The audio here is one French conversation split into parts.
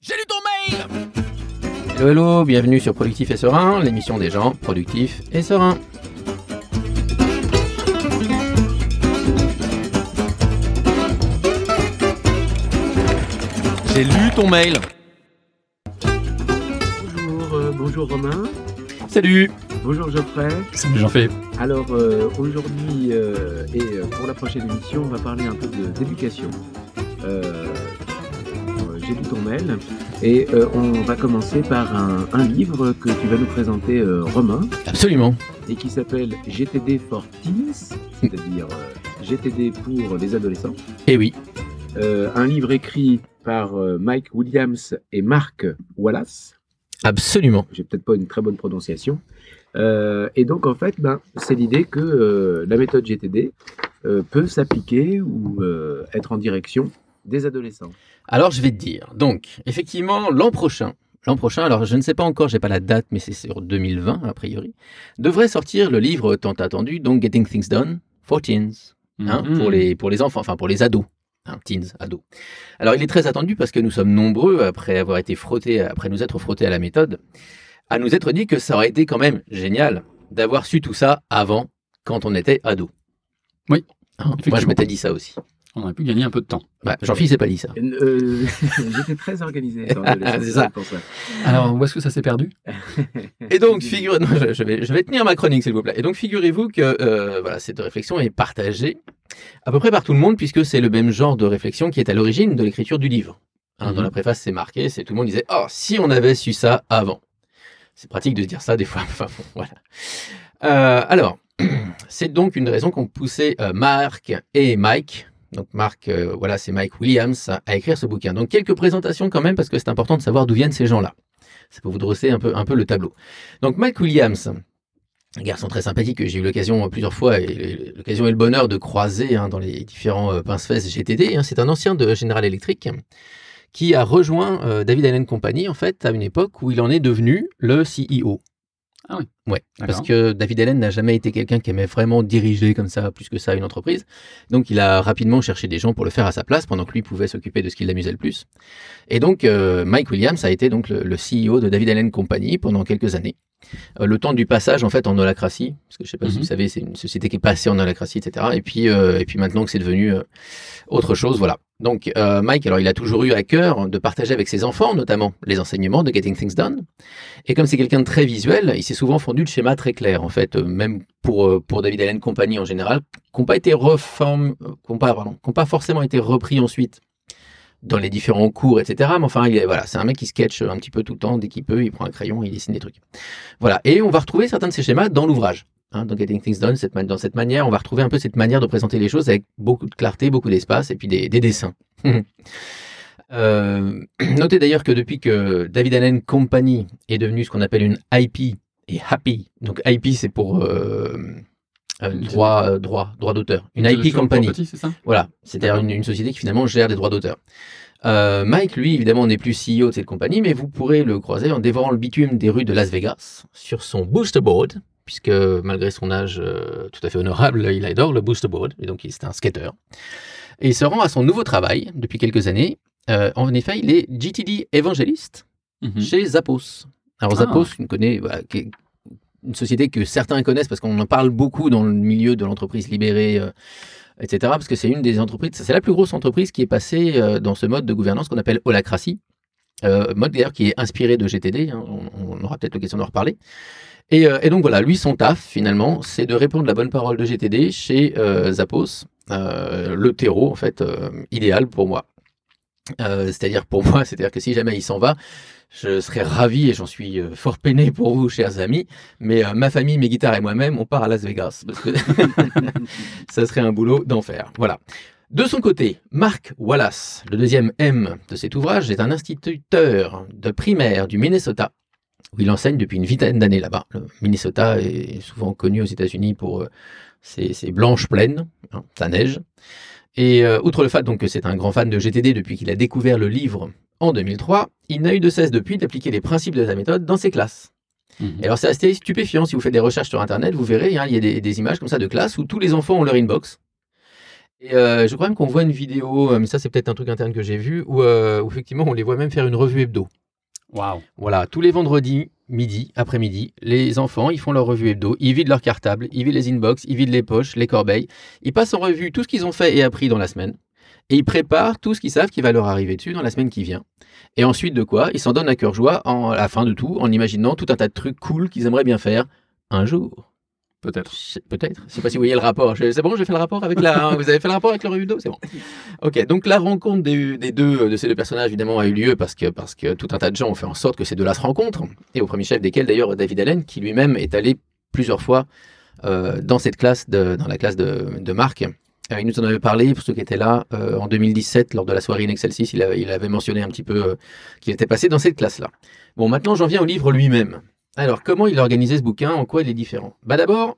J'ai lu ton mail Hello, hello, bienvenue sur Productif et Serein, l'émission des gens productifs et sereins. J'ai lu ton mail Bonjour, euh, bonjour Romain. Salut Bonjour Geoffrey. Salut Jean-Philippe. Alors euh, aujourd'hui euh, et pour la prochaine émission, on va parler un peu de- d'éducation. Euh, J'ai lu ton mail et euh, on va commencer par un, un livre que tu vas nous présenter euh, Romain Absolument. et qui s'appelle GTD for Teens, c'est-à-dire euh, GTD pour les adolescents. Et oui, Euh, un livre écrit par Mike Williams et Mark Wallace. absolument. j'ai peut-être pas une très bonne prononciation. Et donc en fait, ben, c'est l'idée que la méthode GTD peut s'appliquer ou être en direction des adolescents. Alors je vais te dire. Donc, effectivement, l'an prochain, l'an prochain, alors je ne sais pas encore, j'ai pas la date, mais c'est sur 2020 a priori, devrait sortir le livre tant attendu, donc Getting Things Done for Teens, hein, Mhm. pour, les, pour les enfants, enfin pour les ados. hein, teens, ados. Alors il est très attendu parce que nous sommes nombreux, après avoir été frottés, après nous être frottés à la méthode, à nous être dit que ça aurait été quand même génial d'avoir su tout ça avant, quand on était ado. Oui, Hein, moi je m'étais dit ça aussi. On aurait pu gagner un peu de temps. Bah, Jean-Philippe s'est pas dit ça. Euh, J'étais très organisé. adolescent, C'est ça. pour ça. Alors, où est-ce que ça s'est perdu? Et donc, figure... non, je, je vais, je vais tenir ma chronique, s'il vous plaît. Et donc, figurez-vous que euh, voilà, cette réflexion est partagée à peu près par tout le monde, puisque c'est le même genre de réflexion qui est à l'origine de l'écriture du livre. Hein, Dans Mhm. la préface, c'est marqué, c'est tout le monde disait Oh, si on avait su ça avant. C'est pratique de se dire ça des fois. Enfin, bon, voilà. Euh, alors, c'est donc une raison qu'ont poussé euh, Marc et Mike. Donc Marc, euh, voilà, c'est Mike Williams à écrire ce bouquin. Donc quelques présentations quand même parce que c'est important de savoir d'où viennent ces gens-là. Ça peut vous dresser un peu, le tableau. Donc Mike Williams, un garçon très sympathique que j'ai eu l'occasion euh, plusieurs fois et l'occasion et le bonheur de croiser hein, dans les différents euh, pince-fesses GTD. hein. c'est un ancien de General Electric qui a rejoint David Allen Company en fait à une époque où il en est devenu le CEO. Ah oui. Ouais, parce que David Allen n'a jamais été quelqu'un qui aimait vraiment diriger comme ça, plus que ça, une entreprise. Donc il a rapidement cherché des gens pour le faire à sa place, pendant que lui pouvait s'occuper de ce qui l'amusait le plus. Et donc euh, Mike Williams a été donc le, le CEO de David Allen Company pendant quelques années. Euh, le temps du passage en fait en holacratie, parce que je sais pas si Mhm. vous savez, c'est une société qui est passée en holacratie, etc. Et puis euh, et puis maintenant que c'est devenu euh, autre chose, voilà. Donc euh, Mike, alors il a toujours eu à cœur de partager avec ses enfants, notamment les enseignements de Getting Things Done. Et comme c'est quelqu'un de très visuel, il s'est souvent fondu de schémas très clairs, en fait, même pour, pour David Allen Company en général, qui n'ont pas été reform... qui ont pas, pas forcément été repris ensuite dans les différents cours, etc. Mais enfin, voilà, c'est un mec qui sketch un petit peu tout le temps, dès qu'il peut, il prend un crayon, il dessine des trucs. Voilà. Et on va retrouver certains de ces schémas dans l'ouvrage. Hein, dans Getting Things Done, cette, dans cette manière, on va retrouver un peu cette manière de présenter les choses avec beaucoup de clarté, beaucoup d'espace et puis des, des dessins. Euh, notez d'ailleurs que depuis que David Allen Company est devenu ce qu'on appelle une IP et Happy, donc IP c'est pour euh, euh, droit, euh, droit, droit d'auteur, une IP Company. c'est ça? Voilà, c'est-à-dire une, une société qui finalement gère des droits d'auteur. Euh, Mike, lui, évidemment, n'est plus CEO de cette compagnie, mais vous pourrez le croiser en dévorant le bitume des rues de Las Vegas sur son booster board, puisque malgré son âge tout à fait honorable, il adore le booster board, et donc il- c'est un skater. Et il se rend à son nouveau travail depuis quelques années. En effet, il est GTD évangéliste Mhm. chez Zappos. Alors Ah. Zappos, connaît, voilà, qui est une société que certains connaissent parce qu'on en parle beaucoup dans le milieu de l'entreprise libérée, euh, etc. Parce que c'est une des entreprises, c'est la plus grosse entreprise qui est passée euh, dans ce mode de gouvernance qu'on appelle holacratie. Euh, mode d'ailleurs qui est inspiré de GTD, hein, on, aura peut-être l'occasion d'en reparler. Et, donc voilà, lui, son taf, finalement, c'est de répondre la bonne parole de GTD chez Zappos, le terreau, en fait, idéal pour moi. C'est-à-dire pour moi, c'est-à-dire que si jamais il s'en va, je serais ravi et j'en suis euh, fort peiné pour vous, chers amis. Mais euh, ma famille, mes guitares et moi-même, on part à Las Vegas parce ça serait un boulot d'enfer. Voilà. De son côté, Mark Wallace, le deuxième M de cet ouvrage, est un instituteur de primaire du Minnesota, où il enseigne depuis une vingtaine d'années là-bas. Le Minnesota est souvent connu aux États-Unis pour euh, ses, blanches plaines, hein, ça neige. Et outre le fait donc que c'est un grand fan de GTD depuis qu'il a découvert le livre en 2003, il n'a eu de cesse depuis d'appliquer les principes de sa méthode dans ses classes. Mhm. Et alors c'est assez stupéfiant, si vous faites des recherches sur Internet, vous verrez, hein, il y a des, des images comme ça de classes où tous les enfants ont leur inbox. Et euh, je crois même qu'on voit une vidéo, euh, mais ça c'est peut-être un truc interne que j'ai vu, où, euh, où effectivement on les voit même faire une revue hebdo. Waouh. Voilà, tous les vendredis, midi, après-midi, les enfants, ils font leur revue hebdo, ils vident leur cartable, ils vident les inbox, ils vident les poches, les corbeilles, ils passent en revue tout ce qu'ils ont fait et appris dans la semaine, et ils préparent tout ce qu'ils savent qui va leur arriver dessus dans la semaine qui vient. Et ensuite de quoi, ils s'en donnent à cœur joie en, à la fin de tout, en imaginant tout un tas de trucs cool qu'ils aimeraient bien faire un jour. Peut-être. Peut-être. Je sais pas si vous voyez le rapport. C'est bon, j'ai fait le rapport avec la. vous avez fait le rapport avec le d'eau, c'est bon. Ok. Donc la rencontre des, des deux de ces deux personnages évidemment a eu lieu parce que parce que tout un tas de gens ont fait en sorte que ces deux-là se rencontrent et au premier chef desquels d'ailleurs David Allen qui lui-même est allé plusieurs fois euh, dans cette classe de dans la classe de, de Marc. Euh, il nous en avait parlé pour ceux qui étaient là euh, en 2017 lors de la soirée in Excelsis. Il, il avait mentionné un petit peu euh, qu'il était passé dans cette classe-là. Bon, maintenant j'en viens au livre lui-même. Alors, comment il a organisé ce bouquin? En quoi il est différent? Bah d'abord,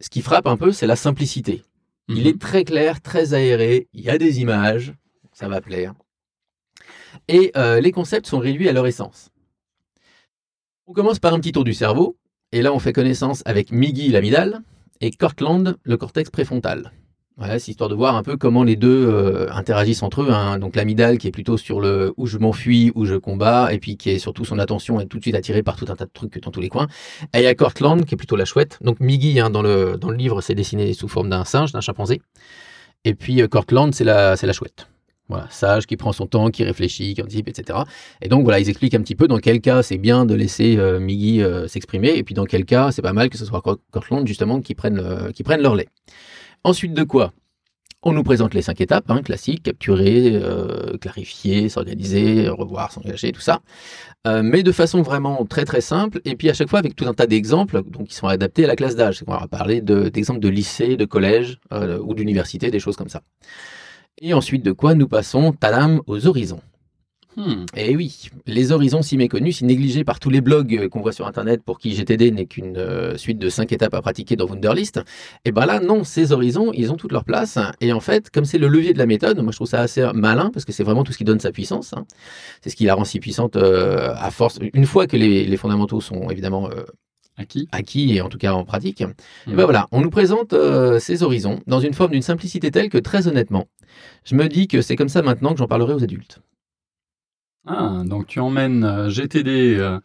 ce qui frappe un peu, c'est la simplicité. Il Mhm. est très clair, très aéré, il y a des images, ça va plaire. Et euh, les concepts sont réduits à leur essence. On commence par un petit tour du cerveau, et là on fait connaissance avec Miggy, l'amygdale, et Cortland, le cortex préfrontal. Voilà, c'est histoire de voir un peu comment les deux euh, interagissent entre eux. hein. Donc l'amygdale qui est plutôt sur le où je m'enfuis, où je combats, et puis qui est surtout son attention est tout de suite attirée par tout un tas de trucs dans tous les coins. Et il y a Cortland qui est plutôt la chouette. Donc Miggy, hein, dans, le, dans le livre, c'est dessiné sous forme d'un singe, d'un chimpanzé. Et puis euh, Cortland, c'est la, c'est la chouette. Voilà, sage, qui prend son temps, qui réfléchit, qui anticipe, etc. Et donc voilà, ils expliquent un petit peu dans quel cas c'est bien de laisser euh, Miggy euh, s'exprimer, et puis dans quel cas c'est pas mal que ce soit Cor- Cortland justement qui prenne, le- qui prenne leur lait. Ensuite de quoi on nous présente les cinq étapes, hein, classiques, capturer, euh, clarifier, s'organiser, revoir, s'engager, tout ça. Euh, mais de façon vraiment très très simple, et puis à chaque fois avec tout un tas d'exemples qui sont adaptés à la classe d'âge. On va parler de- d'exemples de, lycée, de collège euh, ou d'université, des choses comme ça. Et ensuite de quoi nous passons, tadam, aux horizons. Hmm. Et oui, les horizons si méconnus, si négligés par tous les blogs euh, qu'on voit sur Internet pour qui GTD n'est qu'une euh, suite de cinq étapes à pratiquer dans Wunderlist, et ben là, non, ces horizons, ils ont toute leur place. Et en fait, comme c'est le levier de la méthode, moi je trouve ça assez malin parce que c'est vraiment tout ce qui donne sa puissance. hein. C'est ce qui la rend si puissante euh, à force. Une fois que les, les fondamentaux sont évidemment euh, acquis et en tout cas en pratique, et Mhm. ben voilà, on nous présente euh, ces horizons dans une forme d'une simplicité telle que très honnêtement, je me dis que c'est comme ça maintenant que j'en parlerai aux adultes. Ah, donc tu emmènes euh, GTD euh,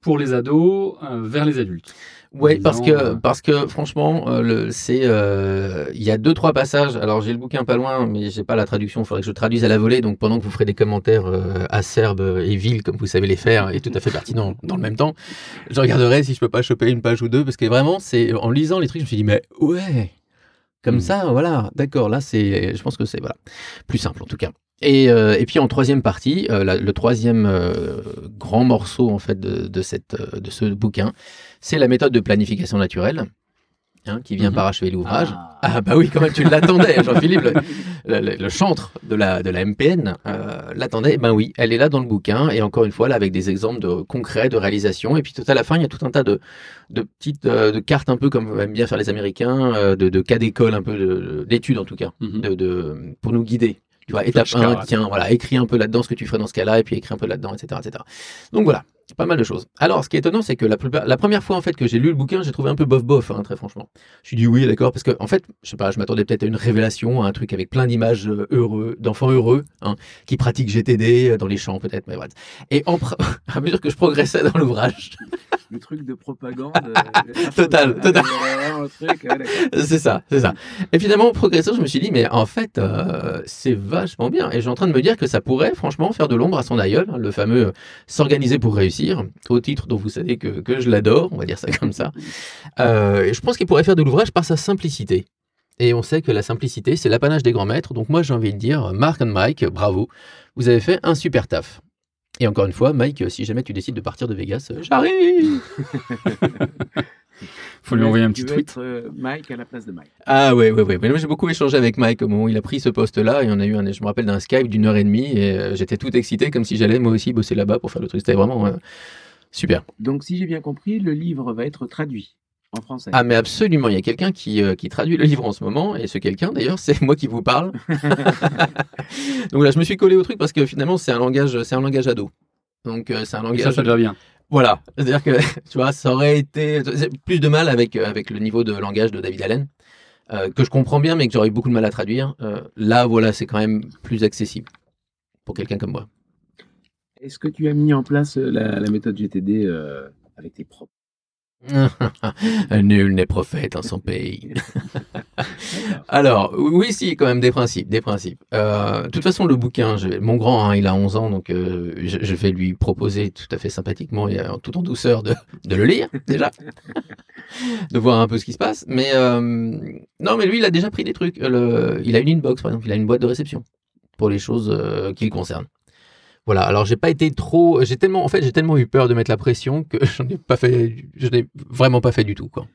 pour les ados euh, vers les adultes. Disant, parce que parce que franchement, euh, euh, il y a deux trois passages. Alors j'ai le bouquin pas loin, mais j'ai pas la traduction. Il faudrait que je traduise à la volée. Donc pendant que vous ferez des commentaires euh, acerbes et vils comme vous savez les faire et tout à fait pertinents dans le même temps, je regarderai si je peux pas choper une page ou deux parce que vraiment c'est en lisant les trucs, je me suis dit mais ouais, comme Mm. ça, voilà, d'accord. Là c'est, je pense que c'est voilà plus simple en tout cas. Et, euh, et puis en troisième partie, euh, la- le troisième euh, grand morceau en fait de, de cette de ce bouquin, c'est la méthode de planification naturelle, hein, qui vient Mhm. parachever l'ouvrage. Ah. Ah. bah oui, quand même, tu l'attendais, Jean-Philippe, le, le- le- le chantre de la, de la MPN l'attendait. Ben oui, elle est là dans le bouquin, et encore une fois, là, avec des exemples de, concrets de réalisation. Et puis tout à la fin, il y a tout un tas de, de petites de cartes, un peu comme aiment bien faire les Américains, de, cas d'école, un peu de- d'études en tout cas, Mhm. de- pour nous guider. Tu vois, étape 1, Flashcards. tiens, voilà, écris un peu là-dedans ce que tu ferais dans ce cas-là, et puis écris un peu là-dedans, etc., etc. Donc voilà, pas mal de choses. Alors, ce qui est étonnant, c'est que la, plupart- la première fois en fait que j'ai lu le bouquin, j'ai trouvé un peu bof-bof, hein, très franchement. Je suis dit oui, d'accord, parce que en fait, je sais pas, je m'attendais peut-être à une révélation, à un truc avec plein d'images euh, heureux, d'enfants heureux, hein, qui pratiquent GTD euh, dans les champs peut-être, mais voilà. Et en à mesure que je progressais dans l'ouvrage, Le truc de propagande. euh, Total, total. euh, ouais, d'accord. c'est ça, c'est ça. Et finalement, en progressant, je me suis dit, mais en fait, euh, c'est vachement bien. Et je suis en train de me dire que ça pourrait, franchement, faire de l'ombre à son aïeul, hein, le fameux s'organiser pour réussir, au titre dont vous savez que, que je l'adore, on va dire ça comme ça. Euh, et je pense qu'il pourrait faire de l'ouvrage par sa simplicité. Et on sait que la simplicité, c'est l'apanage des grands maîtres. Donc moi, j'ai envie de dire, Mark and Mike, bravo, vous avez fait un super taf. Et encore une fois, Mike, si jamais tu décides de partir de Vegas, euh, j'arrive Faut lui envoyer un petit tweet. être, euh, Mike à la place de Mike. Ah ouais, ouais, ouais. Mais moi, j'ai beaucoup échangé avec Mike au moment où il a pris ce poste-là. Et on a eu un, je me rappelle d'un Skype d'une heure et demie. Et euh, j'étais tout excité comme si j'allais moi aussi bosser là-bas pour faire le truc. C'était vraiment euh, super. Donc, si j'ai bien compris, le livre va être traduit en français. Ah, mais absolument. Il y a quelqu'un qui, euh, qui traduit le livre en ce moment. Et ce quelqu'un, d'ailleurs, c'est moi qui vous parle. Donc là, je me suis collé au truc parce que finalement, c'est un langage, c'est un langage ado. Donc, euh, c'est un Et langage. ça, ça te va bien. Voilà, c'est-à-dire que tu vois, ça aurait été plus de mal avec euh, avec le niveau de langage de David Allen. euh, que je comprends bien, mais que j'aurais eu beaucoup de mal à traduire. Euh, là, voilà, c'est quand même plus accessible pour quelqu'un comme moi. Est-ce que tu as mis en place la, la méthode GTD euh, avec tes propres Nul n'est prophète en son pays. Alors, oui, si, quand même, des principes, des principes. Euh, de toute façon, le bouquin, je- mon grand, hein, il a 11 ans, donc euh, je, je vais lui proposer tout à fait sympathiquement et euh, tout en douceur de, de le lire, déjà. de voir un peu ce qui se passe. Mais euh, non, mais lui, il a déjà pris des trucs. Le- il a une inbox, par exemple, il a une boîte de réception pour les choses qui le concernent. Voilà, alors j'ai pas été trop, j'ai tellement, en fait, j'ai tellement eu peur de mettre la pression que j'en ai pas fait, je n'ai vraiment pas fait du tout, quoi.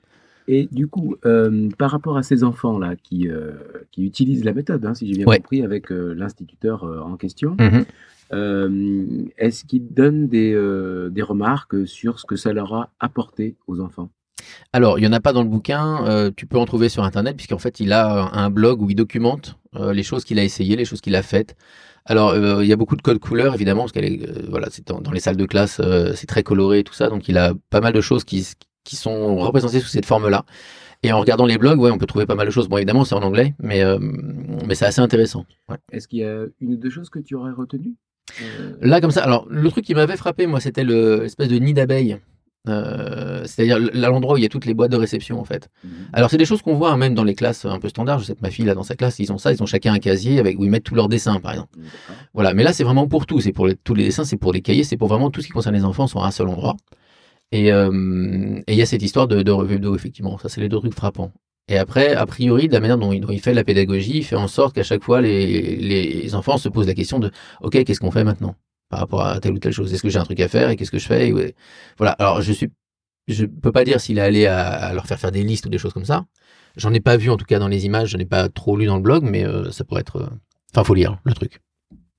Et du coup, euh, par rapport à ces enfants-là qui, euh, qui utilisent la méthode, hein, si j'ai bien Ouais. compris, avec euh, l'instituteur en question, Mhm. euh, est-ce qu'ils donnent des, des remarques sur ce que ça leur a apporté aux enfants? Alors, il y en a pas dans le bouquin, euh, tu peux en trouver sur internet puisqu'en fait, il a un blog où il documente euh, les choses qu'il a essayées, les choses qu'il a faites. Alors, euh, il y a beaucoup de codes couleurs évidemment parce qu'elle est, euh, voilà, c'est dans, dans les salles de classe, euh, c'est très coloré tout ça, donc il a pas mal de choses qui qui sont représentées sous cette forme-là. Et en regardant les blogs, ouais, on peut trouver pas mal de choses. Bon, évidemment, c'est en anglais, mais mais c'est assez intéressant. Ouais. Est-ce qu'il y a une ou deux choses que tu aurais retenues? Là, comme ça, alors le truc qui m'avait frappé, moi, c'était le- l'espèce de nid d'abeilles. Euh, C'est-à-dire l'endroit où il y a toutes les boîtes de réception, en fait. mhm. Alors, c'est des choses qu'on voit hein, même dans les classes un peu standards. Je sais que ma fille, là, dans sa classe, ils ont ça. Ils ont chacun un casier avec où ils mettent tous leurs dessins, par exemple. D'accord. Voilà. Mais là, c'est vraiment pour tout. C'est pour les- tous les dessins, c'est pour les cahiers, c'est pour vraiment tout ce qui concerne les enfants à un seul endroit. Et euh, et il y a cette histoire de, de revue d'eau, effectivement. Ça, c'est les deux trucs frappants. Et après, a priori, de la manière dont il, dont il fait la pédagogie, il fait en sorte qu'à chaque fois, les, les enfants se posent la question de OK, qu'est-ce qu'on fait maintenant? Par rapport à telle ou telle chose Est-ce que j'ai un truc à faire et qu'est-ce que je fais ouais. Voilà. Alors, je suis, je peux pas dire s'il est allé à, à leur faire faire des listes ou des choses comme ça. J'en ai pas vu en tout cas dans les images. J'en ai pas trop lu dans le blog, mais euh, ça pourrait être. euh, Enfin, faut lire le truc.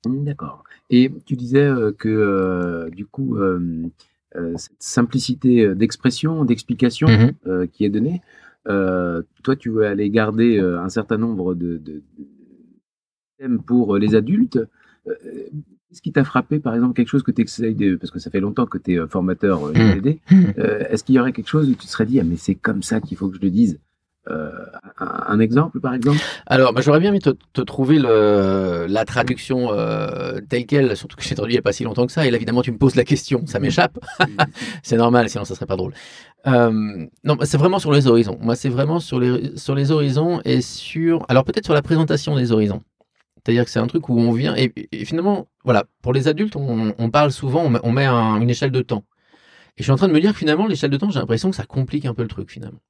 Mm, D'accord. Et tu disais euh, que euh, du coup, euh, cette simplicité d'expression, d'explication euh, qui est donnée, toi, tu veux aller garder un certain nombre de, de- de thèmes pour les adultes. Euh, Qu'est-ce qui t'a frappé, par exemple, quelque chose que tu essayes de... Parce que ça fait longtemps que tu es formateur euh, Mhm. GTD. Euh, Est-ce qu'il y aurait quelque chose où tu te serais dit, ah, mais c'est comme ça qu'il faut que je le dise Euh, un, un exemple, par exemple? Alors, bah, j'aurais bien aimé te, te trouver le, la traduction euh, telle quelle, surtout que j'ai traduit il n'y a pas si longtemps que ça. Et là, évidemment, tu me poses la question, ça m'échappe. c'est normal, sinon ça serait pas drôle. Euh, non, bah, c'est vraiment sur les horizons. Moi, c'est vraiment sur les, sur les horizons et sur. Alors, peut-être sur la présentation des horizons. C'est-à-dire que c'est un truc où on vient. Et, et finalement, voilà, pour les adultes, on, on parle souvent, on met, on met un- une échelle de temps. Et je suis en train de me dire que finalement, l'échelle de temps, j'ai l'impression que ça complique un peu le truc, finalement.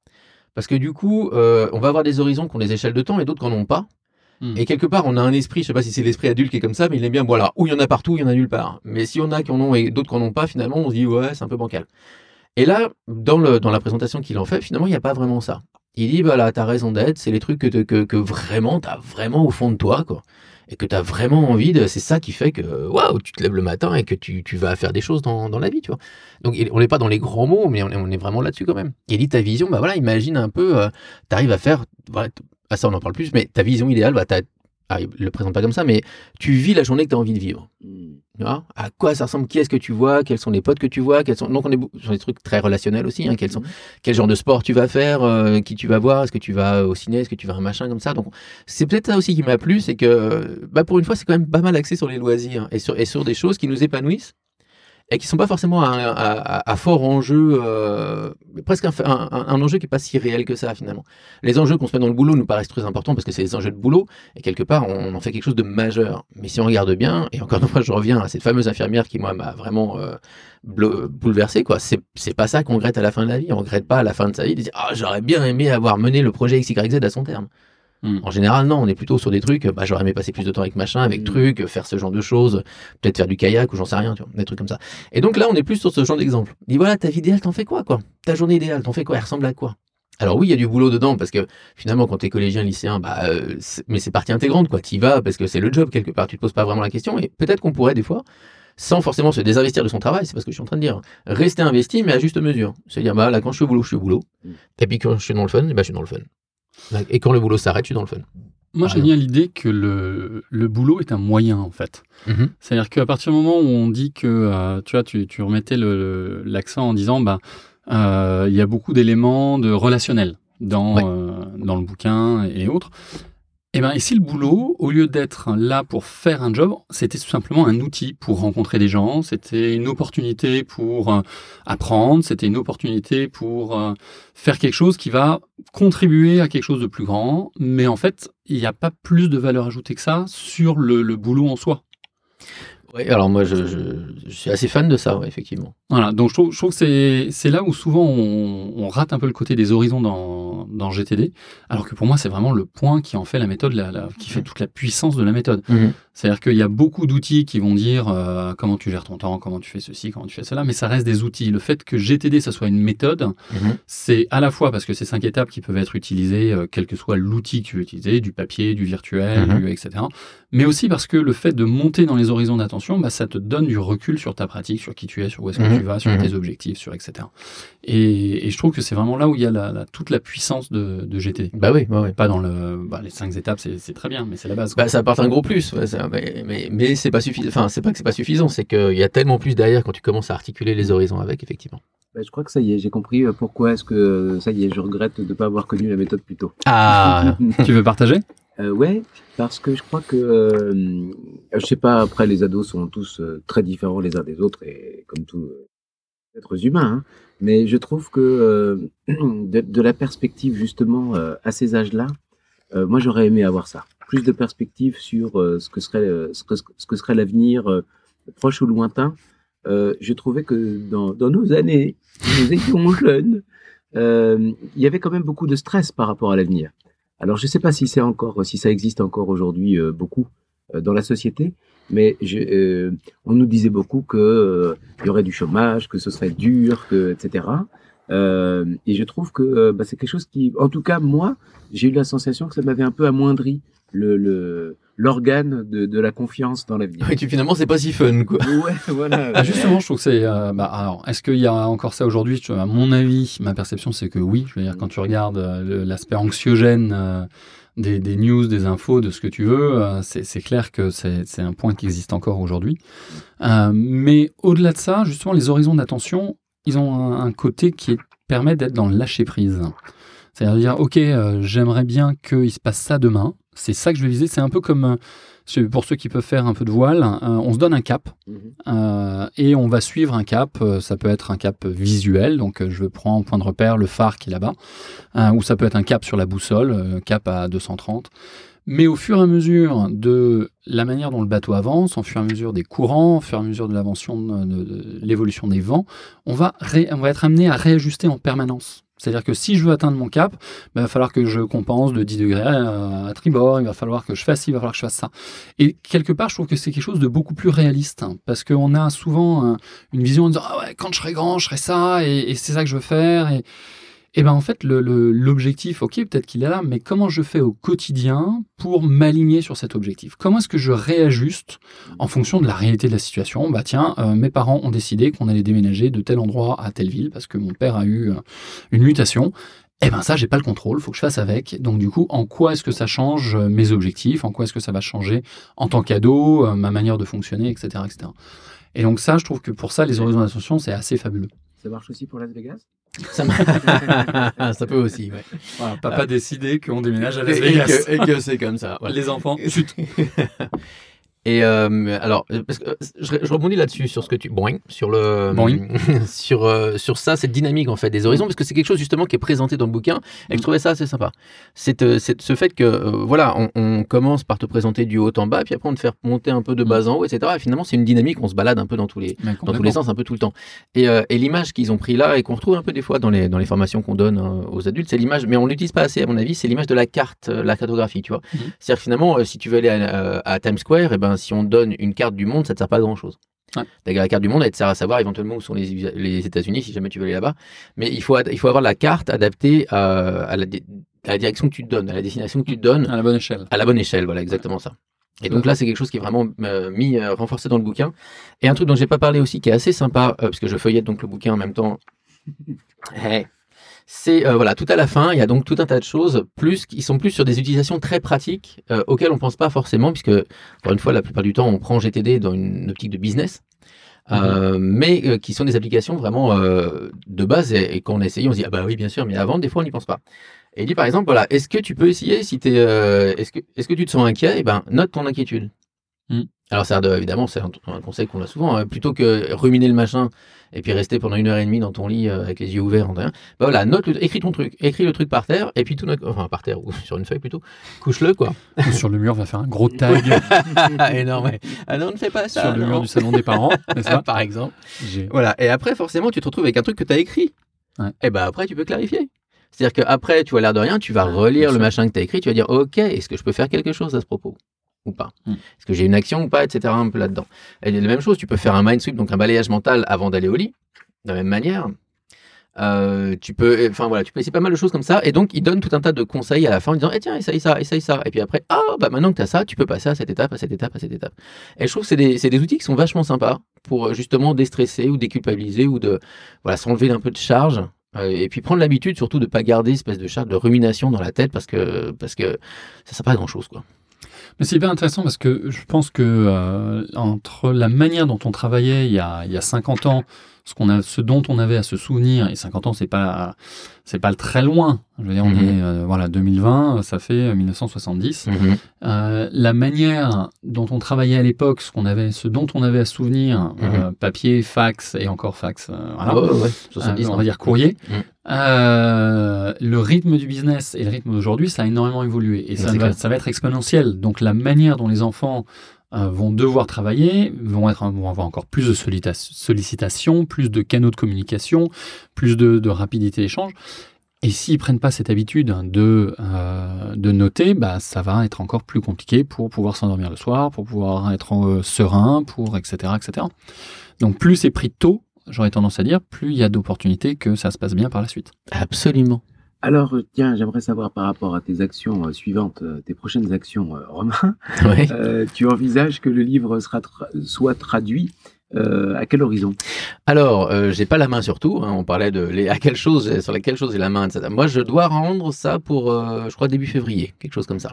Parce que du coup, euh, on va avoir des horizons qui ont des échelles de temps et d'autres qui n'en ont pas. Hmm. Et quelque part, on a un esprit, je sais pas si c'est l'esprit adulte qui est comme ça, mais il est bien, voilà, où il y en a partout, il y en a nulle part. Mais si on a qui en ont et d'autres qui en ont pas, finalement, on se dit, ouais, c'est un peu bancal. Et là, dans, le, dans la présentation qu'il en fait, finalement, il n'y a pas vraiment ça. Il dit, bah là, t'as raison d'être, c'est les trucs que, que, que vraiment, t'as vraiment au fond de toi, quoi. Et que t'as vraiment envie de, c'est ça qui fait que, waouh, tu te lèves le matin et que tu, tu vas faire des choses dans, dans la vie, tu vois. Donc, on n'est pas dans les grands mots, mais on est, vraiment là-dessus quand même. Il dit, ta vision, bah voilà, imagine un peu, euh, t'arrives à faire, voilà, t- ah, ça on en parle plus, mais ta vision idéale, bah, t'as, ah, il le présente pas comme ça, mais tu vis la journée que tu as envie de vivre. Mm. Tu vois? À quoi ça ressemble? Qui est-ce que tu vois? Quels sont les potes que tu vois? Quels sont... Donc on est sur des trucs très relationnels aussi. Hein, quels sont... Quel genre de sport tu vas faire euh, Qui tu vas voir? Est-ce que tu vas au ciné? Est-ce que tu vas à un machin comme ça? Donc c'est peut-être ça aussi qui m'a plu, c'est que bah, pour une fois c'est quand même pas mal axé sur les loisirs et sur, et sur des choses qui nous épanouissent et qui sont pas forcément à, fort enjeu, euh, presque un, enjeu qui est pas si réel que ça finalement. Les enjeux qu'on se met dans le boulot nous paraissent très importants parce que c'est des enjeux de boulot et quelque part on en fait quelque chose de majeur. Mais si on regarde bien, et encore une fois je reviens à cette fameuse infirmière qui moi m'a vraiment euh, bouleversé quoi. C'est pas ça qu'on regrette à la fin de la vie. On regrette pas à la fin de sa vie de dire ah j'aurais bien aimé avoir mené le projet XYZ à son terme. Hmm. En général, non, on est plutôt sur des trucs, bah, j'aurais aimé passer plus de temps avec machin, avec Mm. truc, faire ce genre de choses, peut-être faire du kayak ou j'en sais rien, tu vois, des trucs comme ça. Et donc là, on est plus sur ce genre d'exemple. Dis voilà, ta vie idéale, t'en fais quoi, quoi? Ta journée idéale, t'en fais quoi? Elle ressemble à quoi? Alors oui, il y a du boulot dedans parce que finalement, quand t'es collégien, lycéen, bah, euh, mais c'est partie intégrante, quoi. T'y vas parce que c'est le job quelque part. Tu te poses pas vraiment la question et peut-être qu'on pourrait des fois, sans forcément se désinvestir de son travail, c'est parce que je suis en train de dire, rester investi mais à juste mesure. Se dire bah là, quand je suis au boulot, je suis au boulot. Et puis quand je suis dans le fun, bah, je suis dans le fun. Et quand le boulot s'arrête, je suis dans le fun. Moi, j'aime bien l'idée que le, le boulot est un moyen, en fait. Mhm. C'est-à-dire qu'à partir du moment où on dit que, euh, tu vois, tu, tu remettais le- l'accent en disant, bah, euh, il y a beaucoup d'éléments de relationnel dans, Ouais. euh, dans le bouquin et autres. Et ben ici, le boulot, au lieu d'être là pour faire un job, c'était tout simplement un outil pour rencontrer des gens, c'était une opportunité pour euh, apprendre, c'était une opportunité pour euh, faire quelque chose qui va contribuer à quelque chose de plus grand, mais en fait, il n'y a pas plus de valeur ajoutée que ça sur le, le boulot en soi. Ouais, alors moi, je, je, je suis assez fan de ça, ouais, effectivement. Voilà, donc je trouve, je trouve que c'est, là où souvent on, on rate un peu le côté des horizons dans, dans GTD, alors que pour moi c'est vraiment le point qui en fait la méthode, la, la- qui fait toute la puissance de la méthode. C'est-à-dire qu'il y a beaucoup d'outils qui vont dire euh, comment tu gères ton temps, comment tu fais ceci, comment tu fais cela, mais ça reste des outils. Le fait que GTD, ça soit une méthode, Mhm. c'est à la fois parce que c'est cinq étapes qui peuvent être utilisées, euh, quel que soit l'outil que tu veux utiliser, du papier, du virtuel, Mhm. du- etc. Mais aussi parce que le fait de monter dans les horizons d'attention, bah, ça te donne du recul sur ta pratique, sur qui tu es, sur où est-ce que Mhm. tu vas, sur tes objectifs, sur etc. Et, et je trouve que c'est vraiment là où il y a la- la- toute la puissance de, de GTD. Bah oui, ouais, ouais. Pas dans le, bah, les cinq étapes, c'est très bien, mais c'est la base. Bah, ça apporte un gros plus, ouais, ça- mais, mais, mais c'est pas suffisant. Enfin, c'est pas que c'est pas suffisant, c'est qu'il y a tellement plus derrière quand tu commences à articuler les horizons avec, effectivement. Bah, je crois que ça y est, j'ai compris euh, pourquoi est-ce que euh, ça y est, je regrette de ne pas avoir connu la méthode plus tôt. Ah, tu veux partager? Euh, ouais, parce que je crois que, euh, je sais pas, après les ados sont tous euh, très différents les uns des autres et comme tous euh, êtres humains, hein, mais je trouve que euh, de, de la perspective justement euh, à ces âges-là, euh, moi j'aurais aimé avoir ça, plus de perspective sur euh, ce que serait euh, ce que, ce serait l'avenir euh, proche ou lointain. Je trouvais que dans, dans nos années, nous étions jeunes, il y avait quand même beaucoup de stress par rapport à l'avenir. Alors, je ne sais pas si c'est encore, si ça existe encore aujourd'hui beaucoup dans la société, mais je, euh, on nous disait beaucoup que euh, il y aurait du chômage, que ce serait dur, que, etc. Euh, et je trouve que euh, bah, c'est quelque chose qui, en tout cas, moi, j'ai eu la sensation que ça m'avait un peu amoindri le l'organe de, de la confiance dans l'avenir. ouais, tu, finalement, c'est pas si fun, quoi. Ouais, voilà. Ah, justement, je trouve que c'est. euh, bah, alors, est-ce qu'il y a encore ça aujourd'hui? À mon avis, ma perception, c'est que oui. Je veux dire, quand tu regardes euh, l'aspect anxiogène euh, des, des news, des infos, de ce que tu veux, c'est clair que c'est un point qui existe encore aujourd'hui. Mais au-delà de ça, justement, les horizons d'attention, ils ont un, un côté qui permet d'être dans le lâcher prise. C'est-à-dire dire, ok, euh, j'aimerais bien qu'il se passe ça demain. C'est ça que je vais viser. C'est un peu comme euh, pour ceux qui peuvent faire un peu de voile, euh, on se donne un cap. Mhm. Et on va suivre un cap. Ça peut être un cap visuel, donc je prends en point de repère le phare qui est là-bas, ou ça peut être un cap sur la boussole, cap à 230. Mais au fur et à mesure de la manière dont le bateau avance, au fur et à mesure des courants, au fur et à mesure de l'avancement de, de- de l'évolution des vents, on va, être amené à réajuster en permanence. C'est-à-dire que si je veux atteindre mon cap, ben, il va falloir que je compense de 10 degrés à, tribord, il va falloir que je fasse ci, il va falloir que je fasse ça. Et quelque part, je trouve que c'est quelque chose de beaucoup plus réaliste, hein, parce qu'on a souvent un- une vision en disant ah ouais, quand je serai grand, je ferai ça, et, et c'est ça que je veux faire. Et, et ben en fait, l'objectif, ok, peut-être qu'il est là, mais comment je fais au quotidien pour m'aligner sur cet objectif? Comment est-ce que je réajuste en fonction de la réalité de la situation? Bah tiens, euh, mes parents ont décidé qu'on allait déménager de tel endroit à telle ville parce que mon père a eu euh, une mutation. Eh ben ça, j'ai pas le contrôle, faut que je fasse avec. Donc du coup, en quoi est-ce que ça change euh, mes objectifs? En quoi est-ce que ça va changer en tant qu'ado, ma manière de fonctionner, etc., etc. Et donc ça, je trouve que pour ça, les horizons d'ascension, c'est assez fabuleux. Ça marche aussi pour Las Vegas? Ça, ça peut aussi, ouais. Voilà, papa décidé qu'on déménage à et que, et que c'est comme ça. voilà. Les enfants, Et euh, alors, euh, parce que euh, je, je rebondis là-dessus sur ce que tu boing, sur le Boing. sur euh, sur ça cette dynamique en fait des horizons parce que c'est quelque chose justement qui est présenté dans le bouquin et que je trouvais ça assez sympa. C'est euh, ce fait que voilà, on, on commence par te présenter du haut en bas puis après on te fait monter un peu de bas en haut, etc. Et finalement c'est une dynamique, on se balade un peu dans tous les dans tous les sens un peu tout le temps. Et, et l'image qu'ils ont pris là et qu'on retrouve un peu des fois dans les, dans les formations qu'on donne aux adultes, c'est l'image, mais on l'utilise pas assez à mon avis, c'est l'image de la carte, la cartographie, tu vois. Mhm. C'est-à-dire finalement, si tu veux aller à, à Times Square, et ben, si on donne une carte du monde, ça te sert pas à grand chose. Ouais. La carte du monde, elle te sert à savoir éventuellement où sont les, les États-Unis si jamais tu veux aller là-bas. Mais il faut, il faut avoir la carte adaptée à, à la, di- à la direction que tu te donnes, à la destination que tu te donnes À la bonne échelle. à la bonne échelle, voilà, exactement ça. Et donc là, c'est quelque chose qui est vraiment euh, mis, euh, renforcé dans le bouquin. Et un truc dont j'ai pas parlé aussi, qui est assez sympa, euh, parce que je feuillette donc le bouquin en même temps. Eh, c'est euh, voilà, tout à la fin, il y a donc tout un tas de choses, plus qui sont plus sur des utilisations très pratiques euh, auxquelles on pense pas forcément, puisque encore une fois, la plupart du temps, on prend GTD dans une optique de business. Euh, mais euh, qui sont des applications vraiment euh, de base et, et quand on a essayé, on se dit ah bah oui bien sûr, mais avant des fois on n'y pense pas. Et il dit par exemple, voilà, est-ce que tu peux essayer si t'es, est-ce que, est-ce que tu te sens inquiet Eh ben, note ton inquiétude. Mm. Alors, ça, évidemment, c'est un, un conseil qu'on a souvent. hein. plutôt que ruminer le machin et puis rester pendant une heure et demie dans ton lit euh, avec les yeux ouverts, en rien. Bah voilà, note, le- écris ton truc, écris le truc par terre et puis tout, d'un- enfin par terre ou sur une feuille plutôt, couche-le quoi. Ou sur le mur, on va faire un gros tag Énorme. ouais. Ah non, ne fais pas ça. sur le non. mur du salon des parents, pas par exemple. Voilà. Et après, forcément, tu te retrouves avec un truc que tu as écrit. Ouais. Et ben après, tu peux clarifier. C'est-à-dire qu'après, tu vois l'air de rien, tu vas relire le machin que tu as écrit, tu vas dire, OK, est-ce que je peux faire quelque chose à ce propos? Ou pas Mm. Est-ce que j'ai une action ou pas, etc. un peu là-dedans. Et la même chose, tu peux faire un mind sweep, donc un balayage mental avant d'aller au lit, de la même manière. Euh, tu peux, enfin voilà, tu peux essayer pas mal de choses comme ça, et donc il donne tout un tas de conseils à la fin en disant, eh tiens, essaye ça, essaye ça, et puis après, ah bah maintenant que tu as ça, tu peux passer à cette étape, à cette étape, à cette étape. Et je trouve que c'est des, des outils qui sont vachement sympas pour euh, justement déstresser ou déculpabiliser ou de voilà s'enlever un peu de charge euh, et puis prendre l'habitude surtout de pas garder une espèce de charge de rumination dans la tête parce que parce que ça sert pas à grand chose quoi. Mais c'est hyper intéressant parce que je pense que euh, entre la manière dont on travaillait il y a, il y a 50 ans, ce, qu'on a, ce dont on avait à se souvenir, et 50 ans, c'est pas, c'est pas très loin. Je veux dire, on Mhm. est, euh, voilà, 2020, ça fait 1970. Euh, la manière dont on travaillait à l'époque, ce, qu'on avait, ce dont on avait à se souvenir, euh, papier, fax et encore fax, euh, voilà. Ah ouais, ouais, Euh, 70 on va dire courrier. Euh, le rythme du business et le rythme d'aujourd'hui, ça a énormément évolué et ça va, ça va être exponentiel. Donc la manière dont les enfants euh, vont devoir travailler vont, être, vont avoir encore plus de sollicitations, plus de canaux de communication, plus de, rapidité d'échange. Et s'ils prennent pas cette habitude de, euh, de noter, bah, ça va être encore plus compliqué pour pouvoir s'endormir le soir, pour pouvoir être euh, serein, pour etc., etc. Donc plus c'est pris tôt, j'aurais tendance à dire, plus il y a d'opportunités que ça se passe bien par la suite. Absolument. Alors, euh, tiens, j'aimerais savoir par rapport à tes actions euh, suivantes, euh, tes prochaines actions, Romain. Ouais. Euh, tu envisages que le livre sera tra- soit traduit euh, à quel horizon? Alors, euh, j'ai pas la main sur tout. hein, on parlait de les, à quelle chose, sur laquelle chose j'ai la main, etc. Moi, je dois rendre ça pour, je crois, début février, quelque chose comme ça.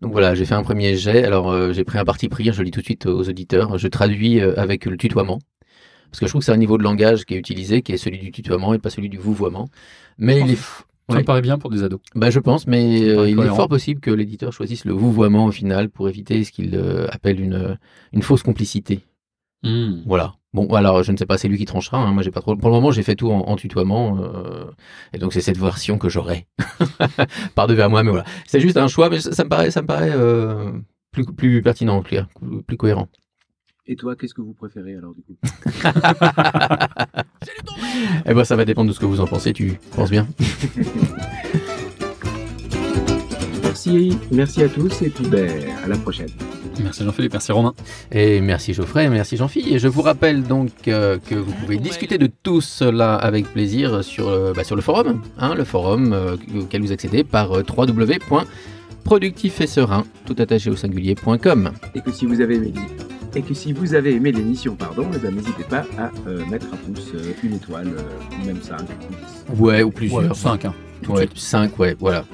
Donc voilà, j'ai fait un premier jet. Alors, j'ai pris un parti pris. Je le dis tout de suite aux auditeurs. Je traduis avec le tutoiement. Parce que je trouve que c'est un niveau de langage qui est utilisé, qui est celui du tutoiement et pas celui du vouvoiement. Mais il est, Ça Ouais. me paraît bien pour des ados. bah, je pense, mais euh, il est fort possible que l'éditeur choisisse le vouvoiement au final pour éviter ce qu'il euh, appelle une, une fausse complicité. Voilà. Bon, alors je ne sais pas, c'est lui qui tranchera. hein, Moi, j'ai pas trop. Pour le moment, j'ai fait tout en, en tutoiement, euh, et donc c'est cette version que j'aurai par devers moi. Mais voilà, c'est juste un choix, mais ça, ça me paraît, ça me paraît euh, plus, plus pertinent, plus, plus cohérent. Et toi, qu'est-ce que vous préférez alors du coup Eh ben, ça va dépendre de ce que vous en pensez. Tu penses bien Merci, merci à tous et puis ben, à la prochaine. Merci Jean-Philippe, merci Romain. Et merci Geoffrey, merci Jean-Philippe. Et je vous rappelle donc euh, que vous pouvez discuter de tout cela avec plaisir sur, euh, bah, sur le forum, hein, le forum euh, auquel vous accédez par euh, www.productif et serein, tout attaché au singulier.com. Et que si vous avez aimé et que si vous avez aimé l'émission, pardon, eh ben, n'hésitez pas à euh, mettre un pouce, euh, une étoile, euh, ou même 5 ou 10. Ouais, ou plusieurs. 5, hein. Ouais, 5, ouais, voilà.